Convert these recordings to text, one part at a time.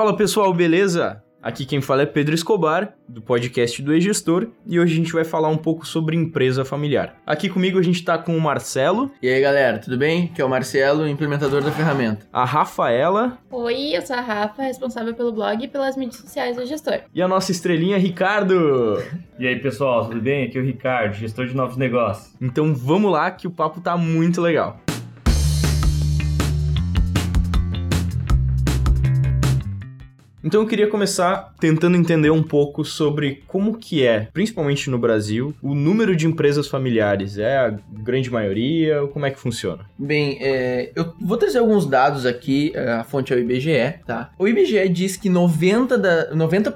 Fala pessoal, beleza? Aqui quem fala é Pedro Escobar, do podcast do E-Gestor, e hoje a gente vai falar um pouco sobre empresa familiar. Aqui comigo a gente tá com o Marcelo. E aí galera, tudo bem? Que é o Marcelo, implementador da ferramenta. A Rafaela. Oi, eu sou a Rafa, responsável pelo blog e pelas mídias sociais do gestor. E a nossa estrelinha Ricardo. E aí pessoal, tudo bem? Aqui é o Ricardo, gestor de novos negócios. Então vamos lá que o papo tá muito legal. Então eu queria começar tentando entender um pouco sobre como que é, principalmente no Brasil, o número de empresas familiares. É a grande maioria? Como é que funciona? Bem, é, eu vou trazer alguns dados aqui, é, a fonte é o IBGE, tá? O IBGE diz que 90%, da, 90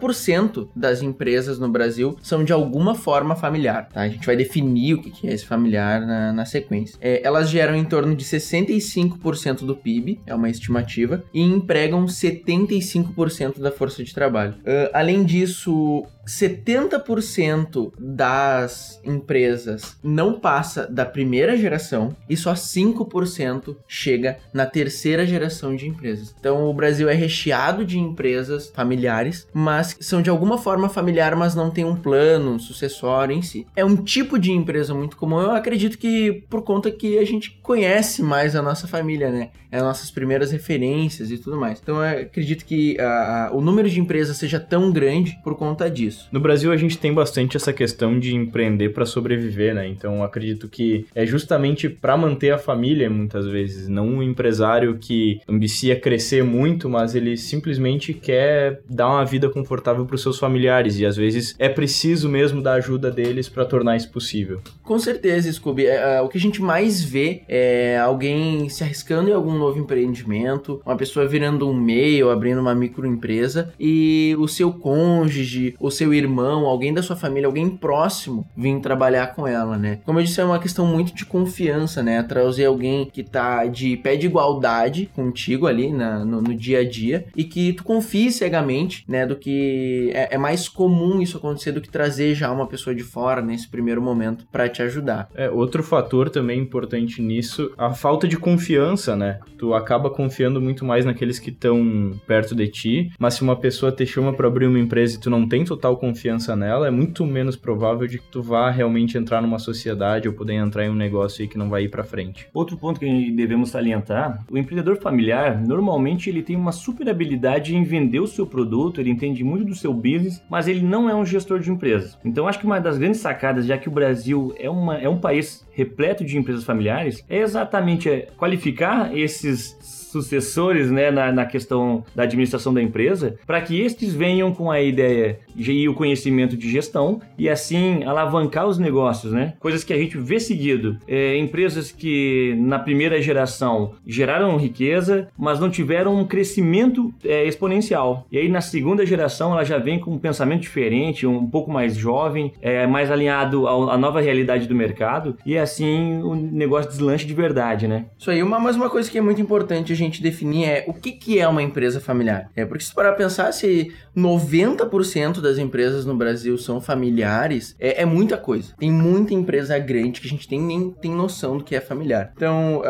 das empresas no Brasil são de alguma forma familiar, tá? A gente vai definir o que é esse familiar na, na sequência. É, elas geram em torno de 65% do PIB, é uma estimativa, e empregam 75% da força de trabalho. Uh, além disso, 70% das empresas não passa da primeira geração e só 5% chega na terceira geração de empresas. Então o Brasil é recheado de empresas familiares, mas são de alguma forma familiar, mas não tem um plano sucessório em si. É um tipo de empresa muito comum. Eu acredito que por conta que a gente conhece mais a nossa família, né? As nossas primeiras referências e tudo mais. Então eu acredito que a, a, o número de empresas seja tão grande por conta disso isso. No Brasil a gente tem bastante essa questão de empreender para sobreviver, né? Então acredito que é justamente para manter a família muitas vezes, não um empresário que ambicia crescer muito, mas ele simplesmente quer dar uma vida confortável para os seus familiares e às vezes é preciso mesmo da ajuda deles para tornar isso possível. Com certeza, Scooby. É, é, o que a gente mais vê é alguém se arriscando em algum novo empreendimento, uma pessoa virando um MEI ou abrindo uma microempresa e o seu cônjuge, o seu seu irmão, alguém da sua família, alguém próximo vir trabalhar com ela, né? Como eu disse, é uma questão muito de confiança, né? Trazer alguém que tá de pé de igualdade contigo ali na, no, no dia a dia e que tu confie cegamente, né? Do que é, é, mais comum isso acontecer do que trazer já uma pessoa de fora nesse primeiro momento para te ajudar. É, outro fator também importante nisso, a falta de confiança, né? Tu acaba confiando muito mais naqueles que estão perto de ti, mas se uma pessoa te chama para abrir uma empresa e tu não tem total confiança nela, é muito menos provável de que tu vá realmente entrar numa sociedade ou poder entrar em um negócio aí que não vai ir para frente. Outro ponto que devemos salientar, o empreendedor familiar, normalmente ele tem uma super habilidade em vender o seu produto, ele entende muito do seu business, mas ele não é um gestor de empresas. Então acho que uma das grandes sacadas, já que o Brasil é, uma, é um país repleto de empresas familiares, é exatamente é, qualificar esses sucessores né, na, na questão da administração da empresa, para que estes venham com a ideia e o conhecimento de gestão e assim alavancar os negócios, né? Coisas que a gente vê seguido. É, empresas que na primeira geração geraram riqueza, mas não tiveram um crescimento é, exponencial. E aí na segunda geração ela já vem com um pensamento diferente, um pouco mais jovem, é, mais alinhado à nova realidade do mercado e assim o negócio deslanche de verdade, né? Isso aí, uma, mas uma coisa que é muito importante a gente gente definir é o que, que é uma empresa familiar. É porque se parar pensar, se 90% das empresas no Brasil são familiares, é, é, muita coisa. Tem muita empresa grande que a gente tem, nem tem noção do que é familiar. Então,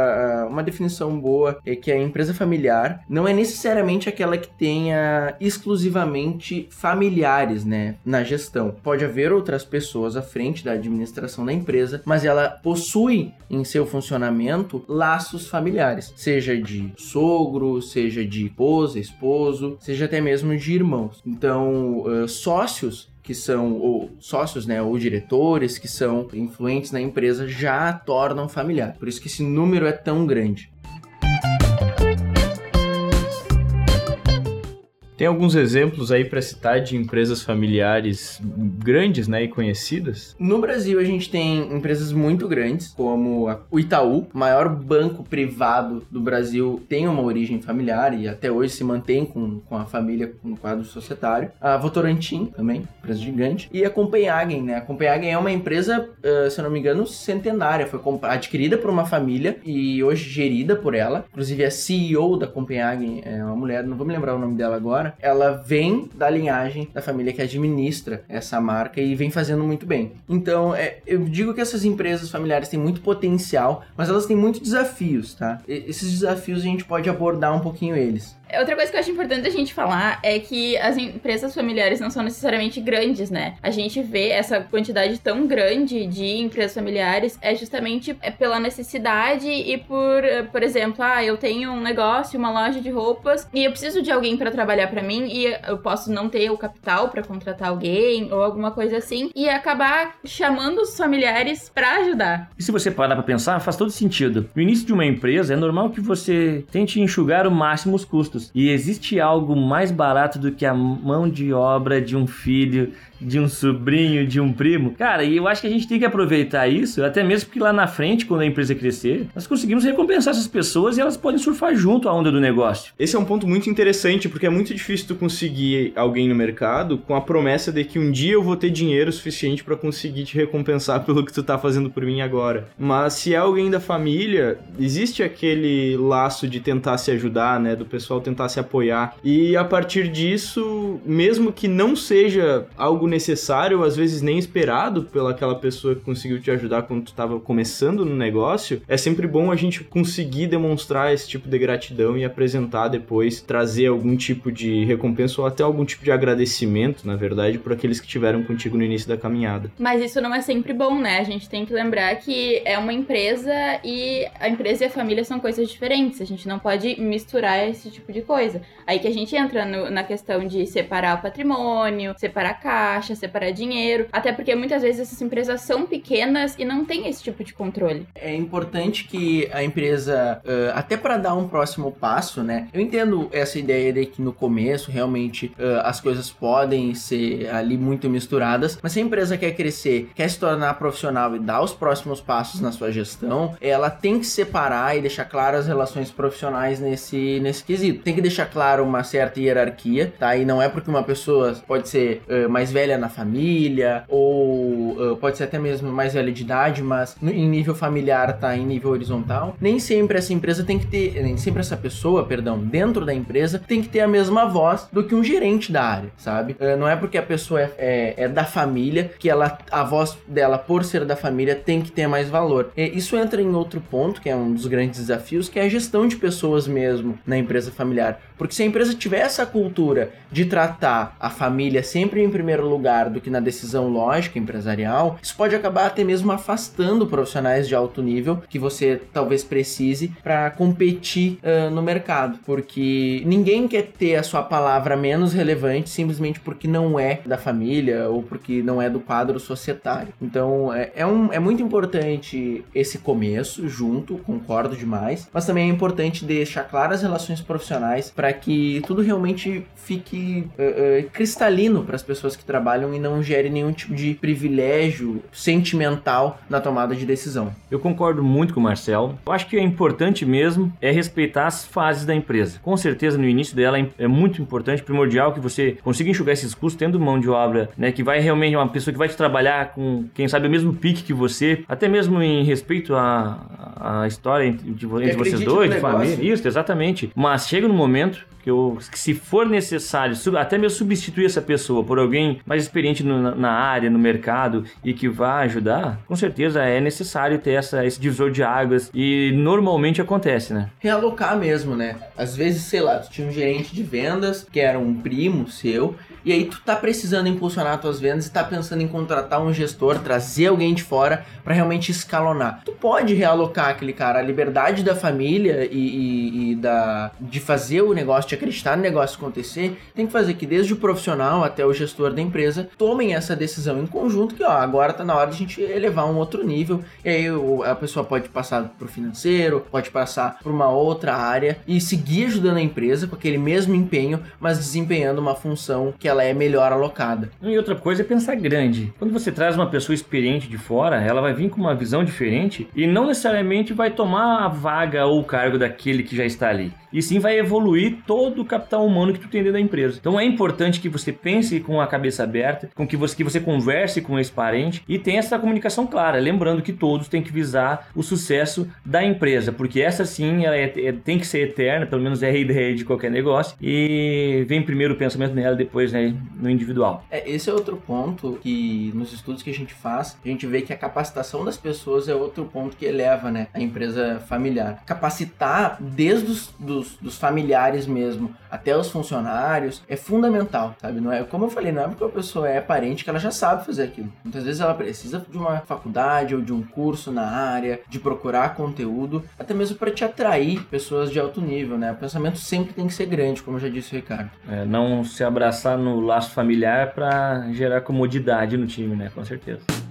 uma definição boa é que a empresa familiar não é necessariamente aquela que tenha exclusivamente familiares, né, na gestão. Pode haver outras pessoas à frente da administração da empresa, mas ela possui em seu funcionamento laços familiares, seja de sogro, seja de esposa, esposo, seja até mesmo de irmãos. Então, uh, sócios que são ou sócios, né, ou diretores que são influentes na empresa já tornam familiar. Por isso que esse número é tão grande. Tem alguns exemplos aí para citar de empresas familiares grandes, né, e conhecidas? No Brasil a gente tem empresas muito grandes, como o Itaú, maior banco privado do Brasil, tem uma origem familiar e até hoje se mantém com, com a família no quadro societário. A Votorantim também, empresa gigante, e a Copenhagen, né? A Copenhagen é uma empresa, se eu não me engano, centenária, foi adquirida por uma família e hoje gerida por ela. Inclusive a CEO da Copenhagen é uma mulher, não vou me lembrar o nome dela agora ela vem da linhagem da família que administra essa marca e vem fazendo muito bem. Então, é, eu digo que essas empresas familiares têm muito potencial, mas elas têm muitos desafios, tá? E, esses desafios a gente pode abordar um pouquinho eles. Outra coisa que eu acho importante a gente falar é que as empresas familiares não são necessariamente grandes, né? A gente vê essa quantidade tão grande de empresas familiares é justamente é pela necessidade e por, por exemplo, ah, eu tenho um negócio, uma loja de roupas e eu preciso de alguém para trabalhar para mim e eu posso não ter o capital para contratar alguém ou alguma coisa assim e acabar chamando os familiares para ajudar. E se você parar para pensar, faz todo sentido. No início de uma empresa é normal que você tente enxugar o máximo os custos. E existe algo mais barato do que a mão de obra de um filho de um sobrinho, de um primo. Cara, e eu acho que a gente tem que aproveitar isso, até mesmo porque lá na frente, quando a empresa crescer, nós conseguimos recompensar essas pessoas e elas podem surfar junto à onda do negócio. Esse é um ponto muito interessante, porque é muito difícil tu conseguir alguém no mercado com a promessa de que um dia eu vou ter dinheiro suficiente para conseguir te recompensar pelo que tu tá fazendo por mim agora. Mas se é alguém da família, existe aquele laço de tentar se ajudar, né, do pessoal tentar se apoiar. E a partir disso, mesmo que não seja algo necessário, às vezes nem esperado pela aquela pessoa que conseguiu te ajudar quando tu estava começando no negócio, é sempre bom a gente conseguir demonstrar esse tipo de gratidão e apresentar depois, trazer algum tipo de recompensa ou até algum tipo de agradecimento, na verdade, por aqueles que tiveram contigo no início da caminhada. Mas isso não é sempre bom, né? A gente tem que lembrar que é uma empresa e a empresa e a família são coisas diferentes. A gente não pode misturar esse tipo de coisa. Aí que a gente entra no, na questão de separar o patrimônio, separar a caixa, separar dinheiro. Até porque muitas vezes essas empresas são pequenas e não tem esse tipo de controle. É importante que a empresa, uh, até para dar um próximo passo, né? Eu entendo essa ideia de que no começo realmente uh, as coisas podem ser ali muito misturadas, mas se a empresa quer crescer, quer se tornar profissional e dar os próximos passos na sua gestão, ela tem que separar e deixar claras as relações profissionais nesse, nesse quesito. Tem que deixar claro uma certa hierarquia, tá? E não é porque uma pessoa pode ser uh, mais velha velha na família, ou uh, pode ser até mesmo mais velha de idade, mas no, em nível familiar tá em nível horizontal. Nem sempre essa empresa tem que ter, nem sempre essa pessoa, perdão, dentro da empresa tem que ter a mesma voz do que um gerente da área, sabe? Uh, não é porque a pessoa é, é, é, da família que ela, a voz dela, por ser da família, tem que ter mais valor. E isso entra em outro ponto, que é um dos grandes desafios, que é a gestão de pessoas mesmo na empresa familiar. Porque se a empresa tiver essa cultura de tratar a família sempre em primeiro lugar, lugar do que na decisão lógica empresarial, isso pode acabar até mesmo afastando profissionais de alto nível que você talvez precise para competir uh, no mercado, porque ninguém quer ter a sua palavra menos relevante simplesmente porque não é da família ou porque não é do quadro societário. Então é, é, um, é muito importante esse começo junto, concordo demais, mas também é importante deixar claras as relações profissionais para que tudo realmente fique uh, uh, cristalino para as pessoas que trabalham trabalham e não gere nenhum tipo de privilégio sentimental na tomada de decisão. Eu concordo muito com o Marcel. Eu acho que é importante mesmo é respeitar as fases da empresa. Com certeza no início dela é muito importante, primordial que você consiga enxugar esses custos tendo mão de obra, né, que vai realmente uma pessoa que vai te trabalhar com, quem sabe, o mesmo pique que você, até mesmo em respeito à, à história entre, entre vocês dois, de família. Isso, exatamente. Mas chega no momento que, eu, que se for necessário, até mesmo substituir essa pessoa por alguém mais experiente no, na área, no mercado e que vá ajudar, com certeza é necessário ter essa, esse divisor de águas e normalmente acontece, né? Realocar mesmo, né? Às vezes, sei lá, tu tinha um gerente de vendas que era um primo seu e aí tu tá precisando impulsionar tuas vendas e tá pensando em contratar um gestor, trazer alguém de fora para realmente escalonar. Tu pode realocar aquele cara, a liberdade da família e, e, e, da de fazer o negócio, de acreditar no negócio acontecer, tem que fazer que desde o profissional até o gestor da empresa tomem essa decisão em conjunto que ó, agora tá na hora de a gente elevar um outro nível. E aí a pessoa pode passar pro financeiro, pode passar para uma outra área e seguir ajudando a empresa com aquele mesmo empenho, mas desempenhando uma função que ela ela é melhor alocada. E outra coisa é pensar grande. Quando você traz uma pessoa experiente de fora, ela vai vir com uma visão diferente e não necessariamente vai tomar a vaga ou o cargo daquele que já está ali. E sim vai evoluir todo o capital humano que tu tem dentro da empresa. Então é importante que você pense com a cabeça aberta, com que você, que você converse com esse parente e tenha essa comunicação clara. Lembrando que todos têm que visar o sucesso da empresa, porque essa sim ela é, é, tem que ser eterna, pelo menos é a ideia de qualquer negócio. E vem primeiro o pensamento nela, depois né, vai no individual. É, esse é outro ponto que nos estudos que a gente faz, a gente vê que a capacitação das pessoas é outro ponto que eleva né, a empresa familiar. Capacitar desde os dos, dos familiares mesmo até os funcionários é fundamental, sabe? Não é, como eu falei, não é porque a pessoa é parente que ela já sabe fazer aquilo. Muitas vezes ela precisa de uma faculdade ou de um curso na área, de procurar conteúdo, até mesmo para te atrair pessoas de alto nível, né? O pensamento sempre tem que ser grande, como já disse o Ricardo. É, não se abraçar no laço familiar para gerar comodidade no time, né? Com certeza.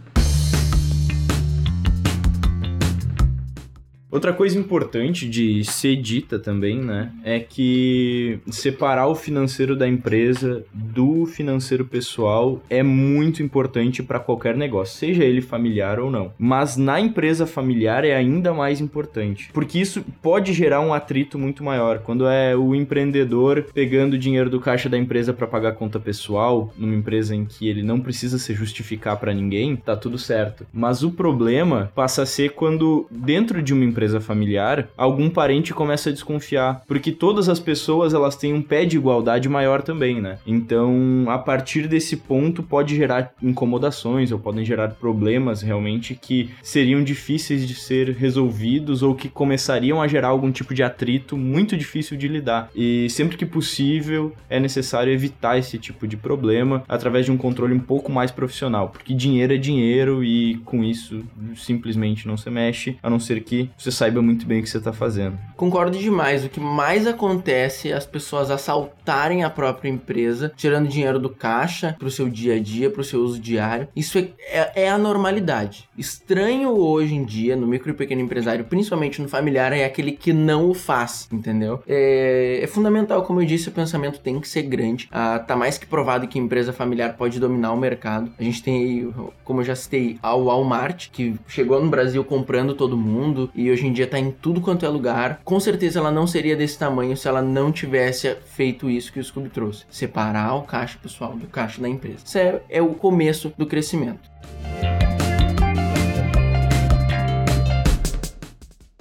Outra coisa importante de ser dita também, né, é que separar o financeiro da empresa do financeiro pessoal é muito importante para qualquer negócio, seja ele familiar ou não. Mas na empresa familiar é ainda mais importante, porque isso pode gerar um atrito muito maior. Quando é o empreendedor pegando dinheiro do caixa da empresa para pagar conta pessoal, numa empresa em que ele não precisa se justificar para ninguém, tá tudo certo. Mas o problema passa a ser quando dentro de uma empresa empresa familiar, algum parente começa a desconfiar, porque todas as pessoas elas têm um pé de igualdade maior também, né? Então, a partir desse ponto pode gerar incomodações ou podem gerar problemas realmente que seriam difíceis de ser resolvidos ou que começariam a gerar algum tipo de atrito muito difícil de lidar. E sempre que possível é necessário evitar esse tipo de problema através de um controle um pouco mais profissional, porque dinheiro é dinheiro e com isso simplesmente não se mexe, a não ser que você saiba muito bem o que você está fazendo. Concordo demais. O que mais acontece é as pessoas assaltarem a própria empresa, tirando dinheiro do caixa para o seu dia a dia, para o seu uso diário. Isso é, é, é, a normalidade. Estranho hoje em dia, no micro e pequeno empresário, principalmente no familiar, é aquele que não o faz, entendeu? É, é fundamental, como eu disse, o pensamento tem que ser grande. Ah, tá mais que provado que empresa familiar pode dominar o mercado. A gente tem, como eu já citei, a Walmart, que chegou no Brasil comprando todo mundo e hoje hoje em dia tá em tudo quanto é lugar. Com certeza ela não seria desse tamanho se ela não tivesse feito isso que o Scooby trouxe: separar o caixa pessoal do caixa da empresa. Isso é, é o começo do crescimento.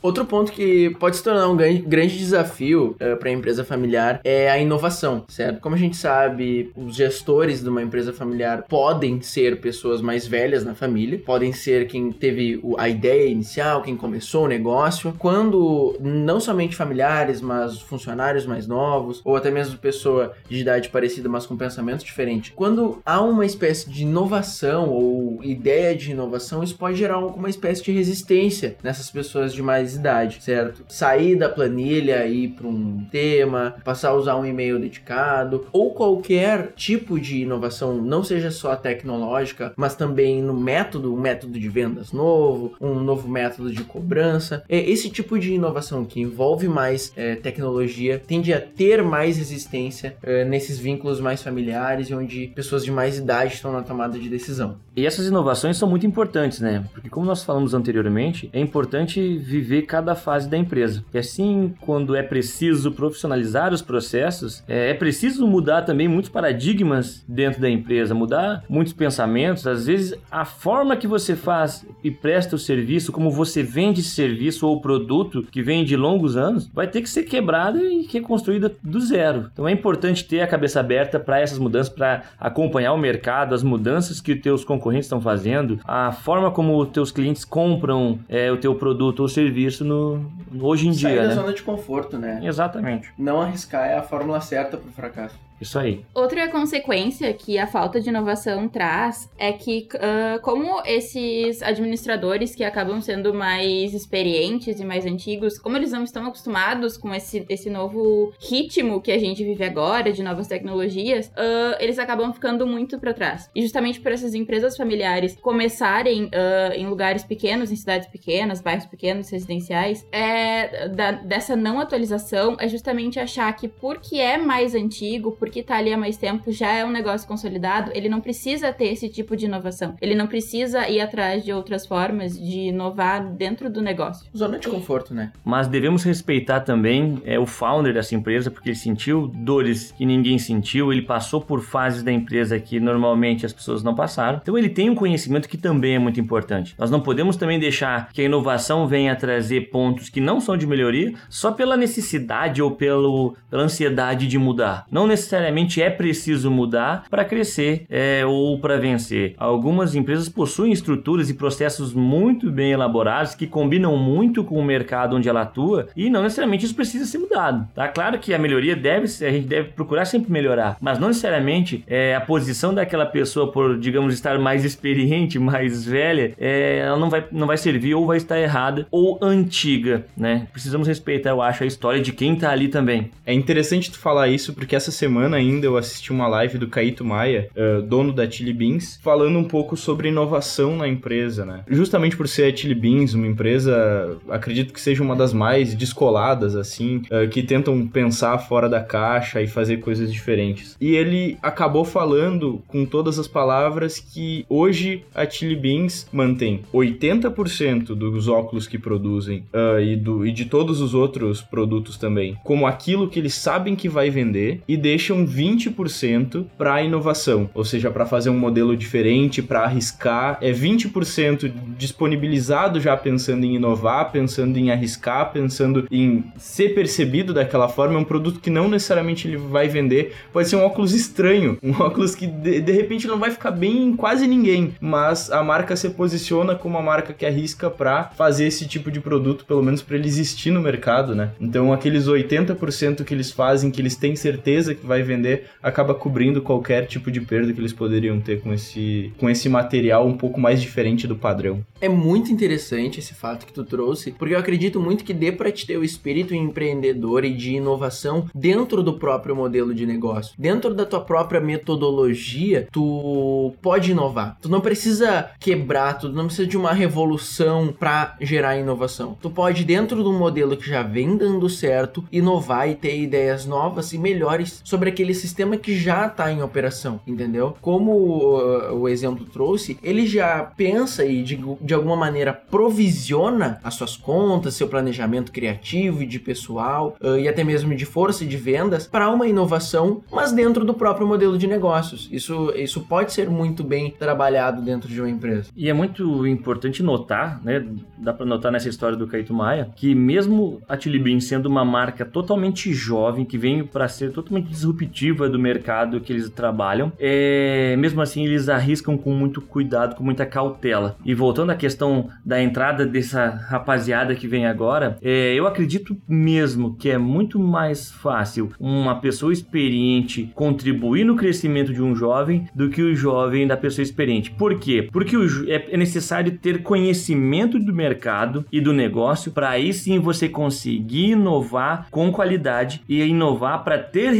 Outro ponto que pode se tornar um grande desafio uh, eh, para a empresa familiar é a inovação, certo? Como a gente sabe, os gestores de uma empresa familiar podem ser pessoas mais velhas na família, podem ser quem teve a ideia inicial, quem começou o negócio. Quando não somente familiares, mas funcionários mais novos, ou até mesmo pessoa de idade parecida, mas com pensamento diferente, quando há uma espécie de inovação ou ideia de inovação, isso pode gerar uma espécie de resistência nessas pessoas de mais necessidade, certo? Sair da planilha e ir para um tema, passar a usar um e-mail dedicado ou qualquer tipo de inovação, não seja só tecnológica, mas também no método, um método de vendas novo, um novo método de cobrança. É esse tipo de inovação que envolve mais é, tecnologia tende a ter mais resistência é, nesses vínculos mais familiares e onde pessoas de mais idade estão na tomada de decisão. E essas inovações são muito importantes, né? Porque como nós falamos anteriormente, é importante viver cada fase da empresa. E assim, quando é preciso profissionalizar os processos, é, é preciso mudar também muitos paradigmas dentro da empresa, mudar muitos pensamentos. Às vezes, a forma que você faz e presta o serviço, como você vende serviço ou produto que vem de longos anos, vai ter que ser quebrada e reconstruída do zero. Então é importante ter a cabeça aberta para essas mudanças, para acompanhar o mercado, as mudanças que os teus concorrentes estão fazendo, a forma como os teus clientes compram é, o teu produto ou serviço isso no, hoje em Sair dia, da né? zona de conforto, né? Exatamente. Não arriscar é a fórmula certa pro fracasso. Isso aí. Outra consequência que a falta de inovação traz é que, uh, como esses administradores que acabam sendo mais experientes e mais antigos, como eles não estão acostumados com esse, esse novo ritmo que a gente vive agora, de novas tecnologias, uh, eles acabam ficando muito para trás. E justamente por essas empresas familiares começarem uh, em lugares pequenos, em cidades pequenas, bairros pequenos, residenciais, é, da, dessa não atualização é justamente achar que porque é mais antigo, porque porque tá ali há mais tempo, já é um negócio consolidado, ele não precisa ter esse tipo de inovação. Ele não precisa ir atrás de outras formas de inovar dentro do negócio. Zona de conforto, né? Mas devemos respeitar também é, o founder dessa empresa, porque ele sentiu dores que ninguém sentiu, ele passou por fases da empresa que normalmente as pessoas não passaram. Então ele tem um conhecimento que também é muito importante. Nós não podemos também deixar que a inovação venha trazer pontos que não são de melhoria só pela necessidade ou pelo, pela ansiedade de mudar. Não necessariamente necessariamente é preciso mudar para crescer é, ou para vencer. Algumas empresas possuem estruturas e processos muito bem elaborados que combinam muito com o mercado onde ela atua e não necessariamente isso precisa ser mudado. Tá claro que a melhoria deve ser, a gente deve procurar sempre melhorar, mas não necessariamente é, a posição daquela pessoa por, digamos, estar mais experiente, mais velha, é, ela não vai, não vai servir ou vai estar errada ou antiga, né? Precisamos respeitar, eu acho, a história de quem tá ali também. É interessante tu falar isso porque essa semana ainda eu assisti uma live do Caíto Maia, uh, dono da Chili Beans, falando um pouco sobre inovação na empresa, né? Justamente por ser a Chili Beans, uma empresa, acredito que seja uma das mais descoladas, assim, uh, que tentam pensar fora da caixa e fazer coisas diferentes. E ele acabou falando com todas as palavras que hoje a Chili Beans mantém 80% dos óculos que produzem uh, e, do, e de todos os outros produtos também como aquilo que eles sabem que vai vender e deixam 20% para inovação, ou seja, para fazer um modelo diferente, para arriscar. É 20% disponibilizado já pensando em inovar, pensando em arriscar, pensando em ser percebido daquela forma. É um produto que não necessariamente ele vai vender, pode ser um óculos estranho, um óculos que de, de repente não vai ficar bem em quase ninguém, mas a marca se posiciona como uma marca que arrisca para fazer esse tipo de produto, pelo menos para ele existir no mercado, né? Então aqueles 80% que eles fazem, que eles têm certeza que vai vender, acaba cobrindo qualquer tipo de perda que eles poderiam ter com esse, com esse material um pouco mais diferente do padrão. É muito interessante esse fato que tu trouxe, porque eu acredito muito que dê para te ter o espírito empreendedor e de inovação dentro do próprio modelo de negócio. Dentro da tua própria metodologia, tu pode inovar. Tu não precisa quebrar, tu não precisa de uma revolução para gerar inovação. Tu pode dentro do modelo que já vem dando certo, inovar e ter ideias novas e melhores sobre aquele sistema que já está em operação, entendeu? Como uh, o exemplo trouxe, ele já pensa e de, de alguma maneira provisiona as suas contas, seu planejamento criativo e de pessoal uh, e até mesmo de força de vendas para uma inovação, mas dentro do próprio modelo de negócios. Isso, isso pode ser muito bem trabalhado dentro de uma empresa. E é muito importante notar, né? Dá para notar nessa história do Caíto Maia, que mesmo a Tilibin sendo uma marca totalmente jovem, que veio para ser totalmente disruptiva do mercado que eles trabalham, é, mesmo assim eles arriscam com muito cuidado, com muita cautela. E voltando à questão da entrada dessa rapaziada que vem agora, é, eu acredito mesmo que é muito mais fácil uma pessoa experiente contribuir no crescimento de um jovem do que o jovem da pessoa experiente. Por quê? Porque é, é necessário ter conhecimento do mercado e do negócio para aí sim você conseguir inovar com qualidade e inovar para ter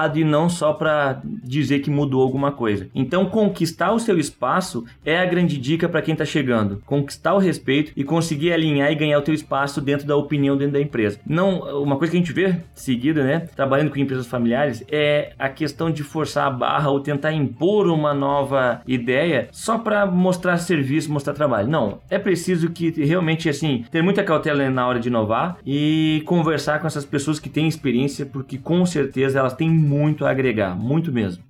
resultado e não só para dizer que mudou alguma coisa. Então, conquistar o seu espaço é a grande dica para quem está chegando. Conquistar o respeito e conseguir alinhar e ganhar o teu espaço dentro da opinião dentro da empresa. Não, uma coisa que a gente vê seguida, né, trabalhando com empresas familiares, é a questão de forçar a barra ou tentar impor uma nova ideia só para mostrar serviço, mostrar trabalho. Não, é preciso que realmente assim ter muita cautela na hora de inovar e conversar com essas pessoas que têm experiência, porque com certeza elas têm muito a agregar, muito mesmo.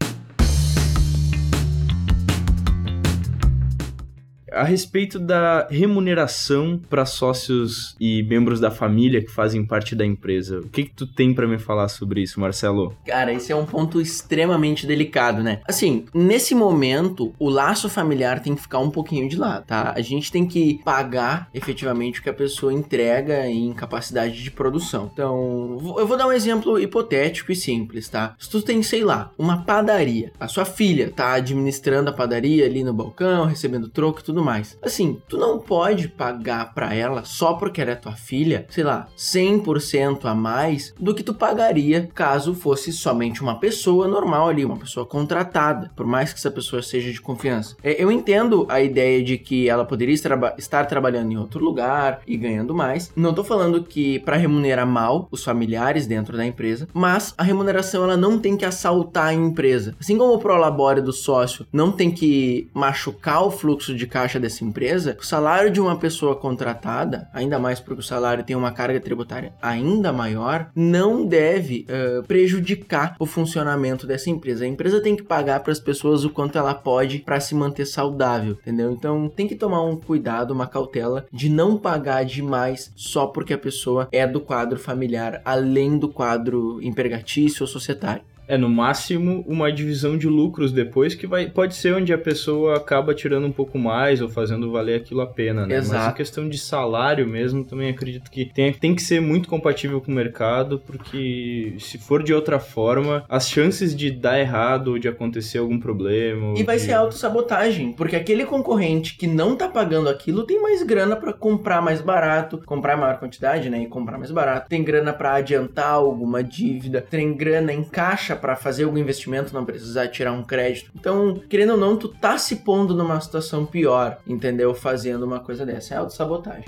A respeito da remuneração para sócios e membros da família que fazem parte da empresa. O que, que tu tem para me falar sobre isso, Marcelo? Cara, esse é um ponto extremamente delicado, né? Assim, nesse momento, o laço familiar tem que ficar um pouquinho de lado, tá? A gente tem que pagar efetivamente o que a pessoa entrega em capacidade de produção. Então, eu vou dar um exemplo hipotético e simples, tá? Se tu tem, sei lá, uma padaria, a sua filha tá administrando a padaria ali no balcão, recebendo troco e tudo tudo mais. Assim, tu não pode pagar para ela só porque ela é tua filha, sei lá, 100% a mais do que tu pagaria caso fosse somente uma pessoa normal ali, uma pessoa contratada, por mais que essa pessoa seja de confiança. É, eu entendo a ideia de que ela poderia estar trabalhando em outro lugar e ganhando mais. Não tô falando que para remunerar mal os familiares dentro da empresa, mas a remuneração ela não tem que assaltar a empresa. Assim como o prolabore do sócio não tem que machucar o fluxo de caixa caixa dessa empresa, o salário de uma pessoa contratada, ainda mais porque o salário tem uma carga tributária ainda maior, não deve uh, prejudicar o funcionamento dessa empresa. A empresa tem que pagar para as pessoas o quanto ela pode para se manter saudável, entendeu? Então tem que tomar um cuidado, uma cautela de não pagar demais só porque a pessoa é do quadro familiar, além do quadro empregatício ou societário. É, no máximo, uma divisão de lucros depois, que vai, pode ser onde a pessoa acaba tirando um pouco mais ou fazendo valer aquilo a pena, né? Exato. Mas a questão de salário mesmo, também acredito que tem, tem que ser muito compatível com o mercado, porque se for de outra forma, as chances de dar errado ou de acontecer algum problema. E vai de- ser autossabotagem, porque aquele concorrente que não tá pagando aquilo tem mais grana pra comprar mais barato, comprar maior quantidade, né, e comprar mais barato. Tem grana pra adiantar alguma dívida, tem grana em caixa pra fazer algum investimento, não precisar tirar um crédito. Então, querendo ou não, tu tá se pondo numa situação pior, entendeu? Fazendo uma coisa dessa, é autossabotagem.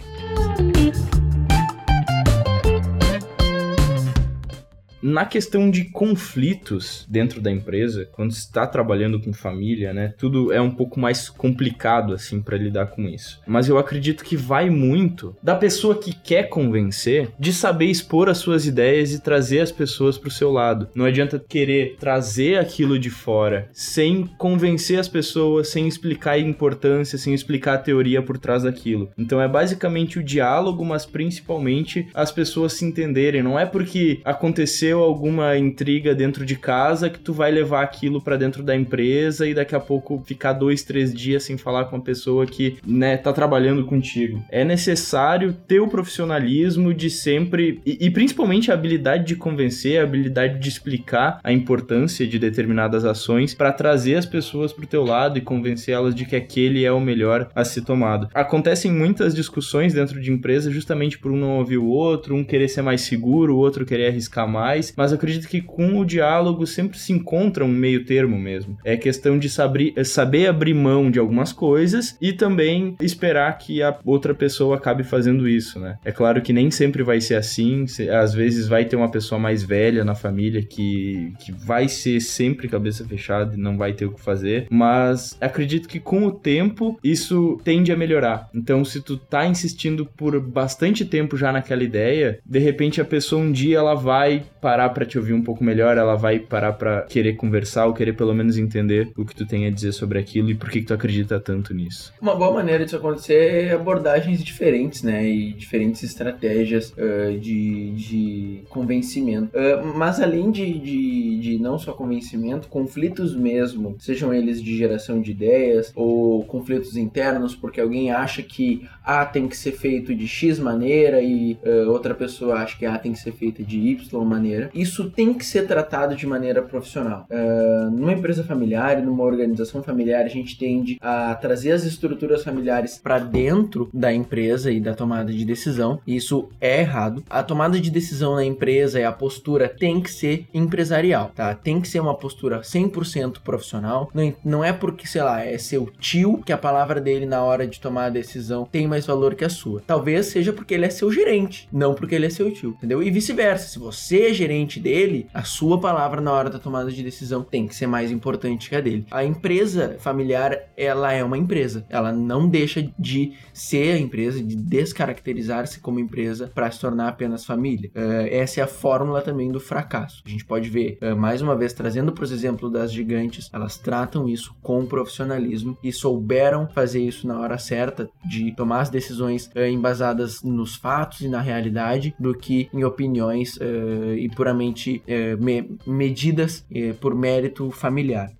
Na questão de conflitos dentro da empresa, quando está trabalhando com família, né, tudo é um pouco mais complicado assim para lidar com isso. Mas eu acredito que vai muito da pessoa que quer convencer de saber expor as suas ideias e trazer as pessoas para o seu lado. Não adianta querer trazer aquilo de fora sem convencer as pessoas, sem explicar a importância, sem explicar a teoria por trás daquilo. Então é basicamente o diálogo, mas principalmente as pessoas se entenderem. Não é porque aconteceu alguma intriga dentro de casa que tu vai levar aquilo pra dentro da empresa e daqui a pouco ficar dois, três dias sem falar com a pessoa que, né, tá trabalhando contigo. É necessário ter o profissionalismo de sempre e, e principalmente a habilidade de convencer, a habilidade de explicar a importância de determinadas ações pra trazer as pessoas pro teu lado e convencer elas de que aquele é o melhor a ser tomado. Acontecem muitas discussões dentro de empresa justamente por um não ouvir o outro, um querer ser mais seguro, o outro querer arriscar mais, mas acredito que com o diálogo sempre se encontra um meio termo mesmo. É questão de saber, saber abrir mão de algumas coisas e também esperar que a outra pessoa acabe fazendo isso, né? É claro que nem sempre vai ser assim, às vezes vai ter uma pessoa mais velha na família que, que vai ser sempre cabeça fechada e não vai ter o que fazer, mas acredito que com o tempo isso tende a melhorar. Então, se tu tá insistindo por bastante tempo já naquela ideia, de repente a pessoa um dia ela vai parar pra te ouvir um pouco melhor, ela vai parar pra querer conversar ou querer pelo menos entender o que tu tem a dizer sobre aquilo e por que, que tu acredita tanto nisso. Uma boa maneira disso acontecer é abordagens diferentes, né? E diferentes estratégias ah, de, de convencimento. Ah, mas além de, de, de não só convencimento, conflitos mesmo, sejam eles de geração de ideias ou conflitos internos, porque alguém acha que A tem que ser feito de X maneira e ah, outra pessoa acha que A tem que ser feita de Y maneira. Isso tem que ser tratado de maneira profissional. Ah, numa empresa familiar numa organização familiar, a gente tende a trazer as estruturas familiares para dentro da empresa e da tomada de decisão. Isso é errado. A tomada de decisão na empresa e a postura tem que ser empresarial, tá? Tem que ser uma postura 100% profissional. Não, não é porque, sei lá, é seu tio que a palavra dele na hora de tomar a decisão tem mais valor que a sua. Talvez seja porque ele é seu gerente, não porque ele é seu tio, entendeu? E vice-versa. Se você é gerente dele, a sua palavra na hora da tomada de decisão tem que ser mais importante que a dele. A empresa familiar, ela é uma empresa. Ela não deixa de ser a empresa, de descaracterizar-se como empresa para se tornar apenas família. Eh, essa é a fórmula também do fracasso. A gente pode ver, eh, mais uma vez, trazendo para os exemplos das gigantes, elas tratam isso com profissionalismo e souberam fazer isso na hora certa, de tomar as decisões eh, embasadas nos fatos e na realidade, do que em opiniões e puramente eh, me- medidas eh, por mérito familiar.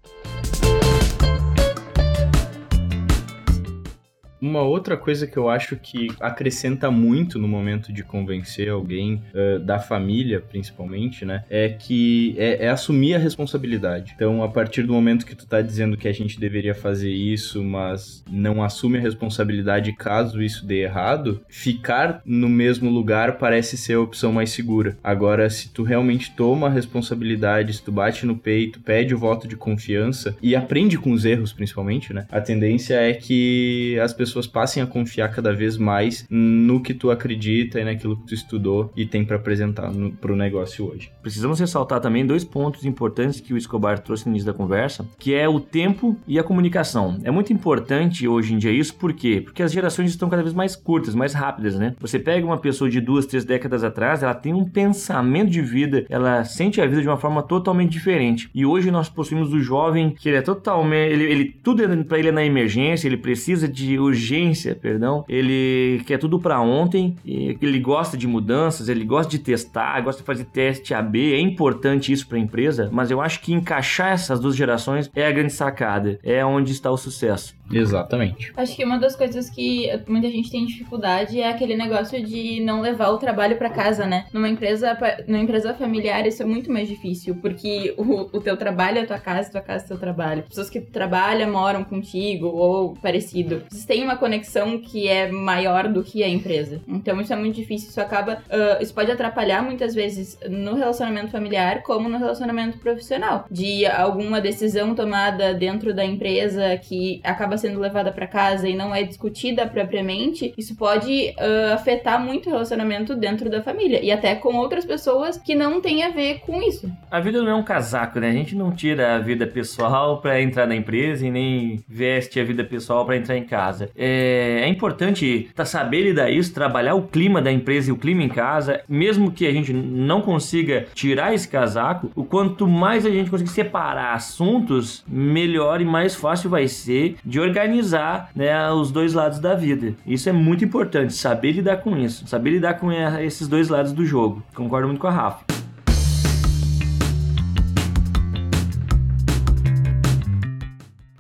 Uma outra coisa que eu acho que acrescenta muito no momento de convencer alguém, eh, da família principalmente, né? É que é, é assumir a responsabilidade. Então, a partir do momento que tu tá dizendo que a gente deveria fazer isso, mas não assume a responsabilidade caso isso dê errado, ficar no mesmo lugar parece ser a opção mais segura. Agora, se tu realmente toma a responsabilidade, se tu bate no peito, pede o voto de confiança e aprende com os erros, principalmente, né? A tendência é que as pessoas passem a confiar cada vez mais no que tu acredita e naquilo que tu estudou e tem pra apresentar no, pro negócio hoje. Precisamos ressaltar também dois pontos importantes que o Escobar trouxe no início da conversa, que é o tempo e a comunicação. É muito importante hoje em dia isso, por quê? Porque as gerações estão cada vez mais curtas, mais rápidas, né? Você pega uma pessoa de duas, três décadas atrás, ela tem um pensamento de vida, ela sente a vida de uma forma totalmente diferente. E hoje nós possuímos o jovem que ele é totalmente, ele, ele tudo pra ele é na emergência, ele precisa de urgência urgência, perdão, ele quer tudo para ontem, ele gosta de mudanças, ele gosta de testar, gosta de fazer teste AB, é importante isso para a empresa, mas eu acho que encaixar essas duas gerações é a grande sacada, é onde está o sucesso. Exatamente. Acho que uma das coisas que muita gente tem dificuldade é aquele negócio de não levar o trabalho para casa, né? Numa empresa, numa empresa familiar isso é muito mais difícil, porque o, o teu trabalho é tua casa, tua casa é teu trabalho. Pessoas que trabalham, moram contigo ou parecido. Vocês têm uma conexão que é maior do que a empresa. Então isso é muito difícil, isso acaba, uh, isso pode atrapalhar muitas vezes no relacionamento familiar como no relacionamento profissional. De alguma decisão tomada dentro da empresa que acaba sendo levada para casa e não é discutida propriamente, isso pode uh, afetar muito o relacionamento dentro da família e até com outras pessoas que não têm a ver com isso. A vida não é um casaco, né? A gente não tira a vida pessoal para entrar na empresa e nem veste a vida pessoal para entrar em casa. É, é importante tá, saber lidar isso, trabalhar o clima da empresa e o clima em casa, mesmo que a gente não consiga tirar esse casaco, o quanto mais a gente conseguir separar assuntos, melhor e mais fácil vai ser de organizar organizar né, os dois lados da vida. Isso é muito importante, saber lidar com isso, saber lidar com esses dois lados do jogo. Concordo muito com a Rafa.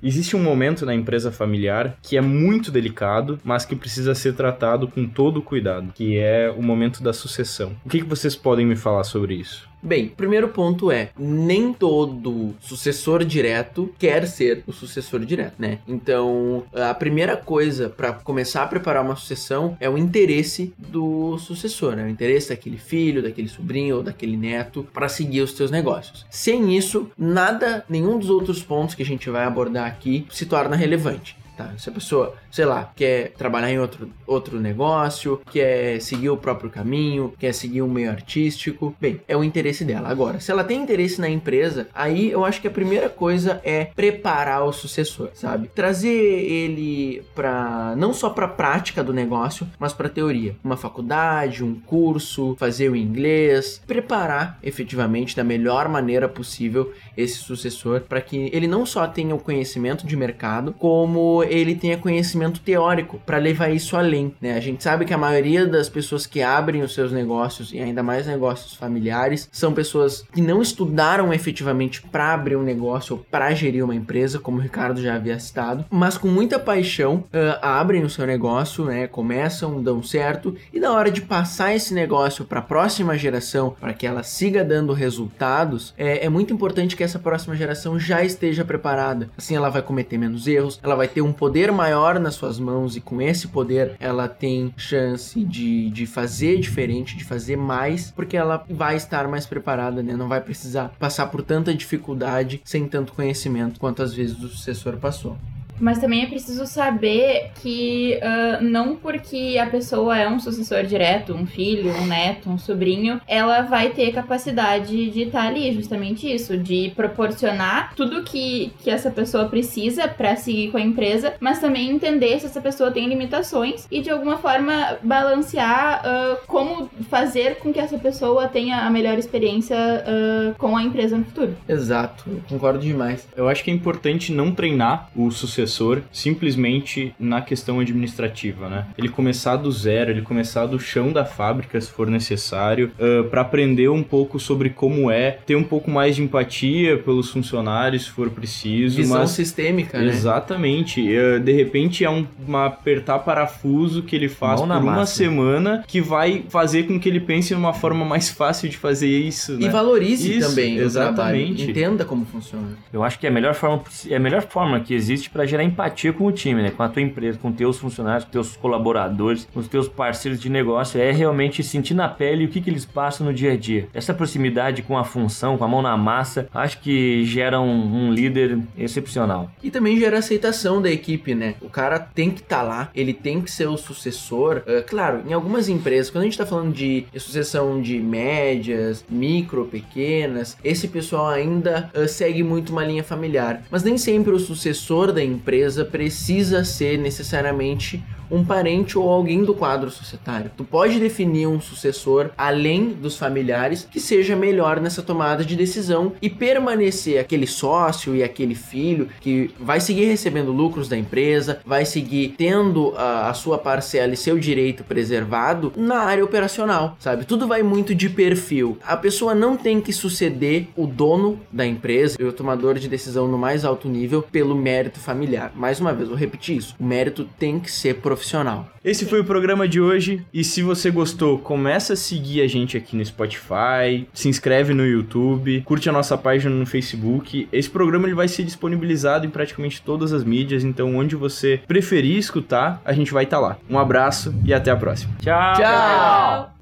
Existe um momento na empresa familiar que é muito delicado, mas que precisa ser tratado com todo cuidado, que é o momento da sucessão. O que, que vocês podem me falar sobre isso? Bem, primeiro ponto é, nem todo sucessor direto quer ser o sucessor direto, né? Então, a primeira coisa para começar a preparar uma sucessão é o interesse do sucessor, né? O interesse daquele filho, daquele sobrinho ou daquele neto para seguir os seus negócios. Sem isso, nada, nenhum dos outros pontos que a gente vai abordar aqui se torna relevante. Tá? Se a pessoa, sei lá, quer trabalhar em outro, outro negócio, quer seguir o próprio caminho, quer seguir um meio artístico, bem, é o interesse dela. Agora, se ela tem interesse na empresa, aí eu acho que a primeira coisa é preparar o sucessor, sabe? Trazer ele para não só para prática do negócio, mas para teoria. Uma faculdade, um curso, fazer o inglês, preparar efetivamente da melhor maneira possível esse sucessor para que ele não só tenha o conhecimento de mercado, como ele tenha conhecimento teórico para levar isso além. Né? A gente sabe que a maioria das pessoas que abrem os seus negócios, e ainda mais negócios familiares, são pessoas que não estudaram efetivamente para abrir um negócio ou para gerir uma empresa, como o Ricardo já havia citado, mas com muita paixão uh, abrem o seu negócio, né? começam, dão certo, e na hora de passar esse negócio para a próxima geração, para que ela siga dando resultados, é, é muito importante que essa próxima geração já esteja preparada. Assim ela vai cometer menos erros, ela vai ter um um poder maior nas suas mãos e com esse poder ela tem chance de, de fazer diferente, de fazer mais, porque ela vai estar mais preparada, né? Não vai precisar passar por tanta dificuldade sem tanto conhecimento quanto às vezes o sucessor passou. Mas também é preciso saber que uh, não porque a pessoa é um sucessor direto, um filho, um neto, um sobrinho, ela vai ter capacidade de estar ali, justamente isso, de proporcionar tudo que, que essa pessoa precisa para seguir com a empresa, mas também entender se essa pessoa tem limitações e de alguma forma balancear uh, como fazer com que essa pessoa tenha a melhor experiência uh, com a empresa no futuro. Exato, concordo demais. Eu acho que é importante não treinar o sucessor sucessor simplesmente na questão administrativa, né? Ele começar do zero, ele começar do chão da fábrica, se for necessário, uh, para aprender um pouco sobre como é, ter um pouco mais de empatia pelos funcionários, se for preciso. Visão mas... sistêmica, né? Exatamente. Uh, de repente é um uma apertar parafuso que ele faz Mão por uma semana que vai fazer com que ele pense numa forma mais fácil de fazer isso, né? E valorize isso, também exatamente. Entenda como funciona. Eu acho que é a melhor forma, é a melhor forma que existe para gerar empatia com o time, né? Com a tua empresa, com teus funcionários, com teus colaboradores, com os teus parceiros de negócio. É realmente sentir na pele o que, que eles passam no dia a dia. Essa proximidade com a função, com a mão na massa, acho que gera um, um líder excepcional. E também gera aceitação da equipe, né? O cara tem que estar tá lá, ele tem que ser o sucessor. Uh, claro, em algumas empresas, quando a gente tá falando de sucessão de médias, micro, pequenas, esse pessoal ainda uh, segue muito uma linha familiar. Mas nem sempre o sucessor da empresa precisa ser necessariamente um parente ou alguém do quadro societário. Tu pode definir um sucessor além dos familiares que seja melhor nessa tomada de decisão e permanecer aquele sócio e aquele filho que vai seguir recebendo lucros da empresa, vai seguir tendo a, a sua parcela e seu direito preservado na área operacional, sabe? Tudo vai muito de perfil. A pessoa não tem que suceder o dono da empresa e o tomador de decisão no mais alto nível pelo mérito familiar. Mais uma vez, vou repetir isso: o mérito tem que ser profissional. Esse foi o programa de hoje e se você gostou, começa a seguir a gente aqui no Spotify, se inscreve no YouTube, curte a nossa página no Facebook. Esse programa ele vai ser disponibilizado em praticamente todas as mídias, então onde você preferir escutar, a gente vai estar tá lá. Um abraço e até a próxima. Tchau. Tchau.